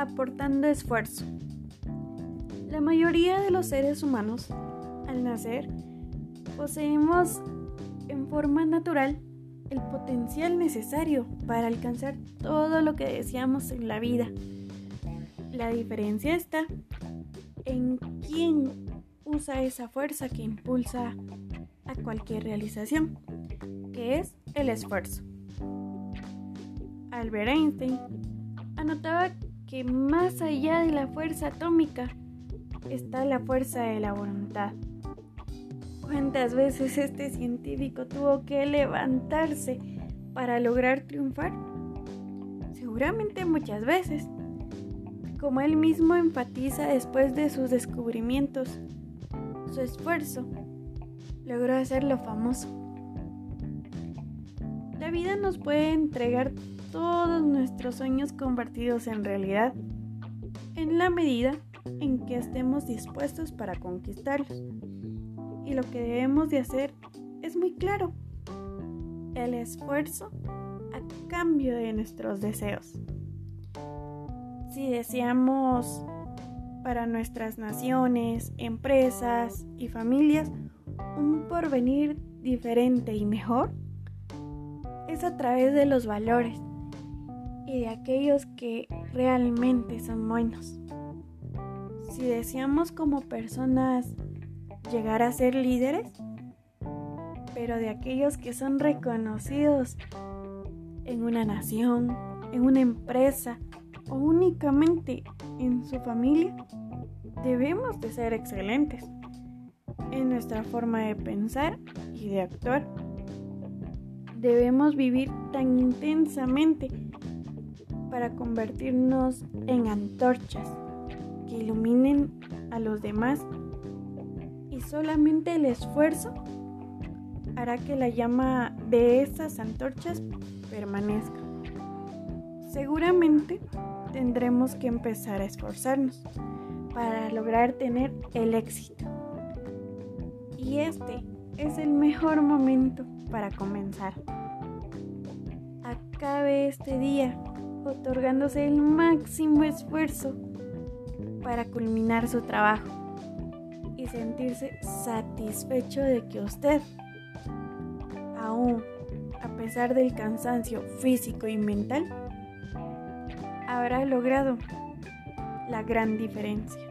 aportando esfuerzo. La mayoría de los seres humanos, al nacer, poseemos en forma natural el potencial necesario para alcanzar todo lo que deseamos en la vida. La diferencia está en quién usa esa fuerza que impulsa a cualquier realización, que es el esfuerzo. Albert Einstein anotaba que más allá de la fuerza atómica está la fuerza de la voluntad. ¿Cuántas veces este científico tuvo que levantarse para lograr triunfar? Seguramente muchas veces. Como él mismo enfatiza después de sus descubrimientos, su esfuerzo logró hacerlo famoso. La vida nos puede entregar todos nuestros sueños convertidos en realidad en la medida en que estemos dispuestos para conquistarlos. Y lo que debemos de hacer es muy claro. El esfuerzo a cambio de nuestros deseos. Si deseamos para nuestras naciones, empresas y familias un porvenir diferente y mejor, es a través de los valores y de aquellos que realmente son buenos. Si deseamos como personas llegar a ser líderes, pero de aquellos que son reconocidos en una nación, en una empresa o únicamente en su familia, debemos de ser excelentes en nuestra forma de pensar y de actuar. Debemos vivir tan intensamente para convertirnos en antorchas que iluminen a los demás y solamente el esfuerzo hará que la llama de esas antorchas permanezca. Seguramente tendremos que empezar a esforzarnos para lograr tener el éxito. Y este es el mejor momento para comenzar. Acabe este día otorgándose el máximo esfuerzo para culminar su trabajo y sentirse satisfecho de que usted, aún a pesar del cansancio físico y mental, habrá logrado la gran diferencia.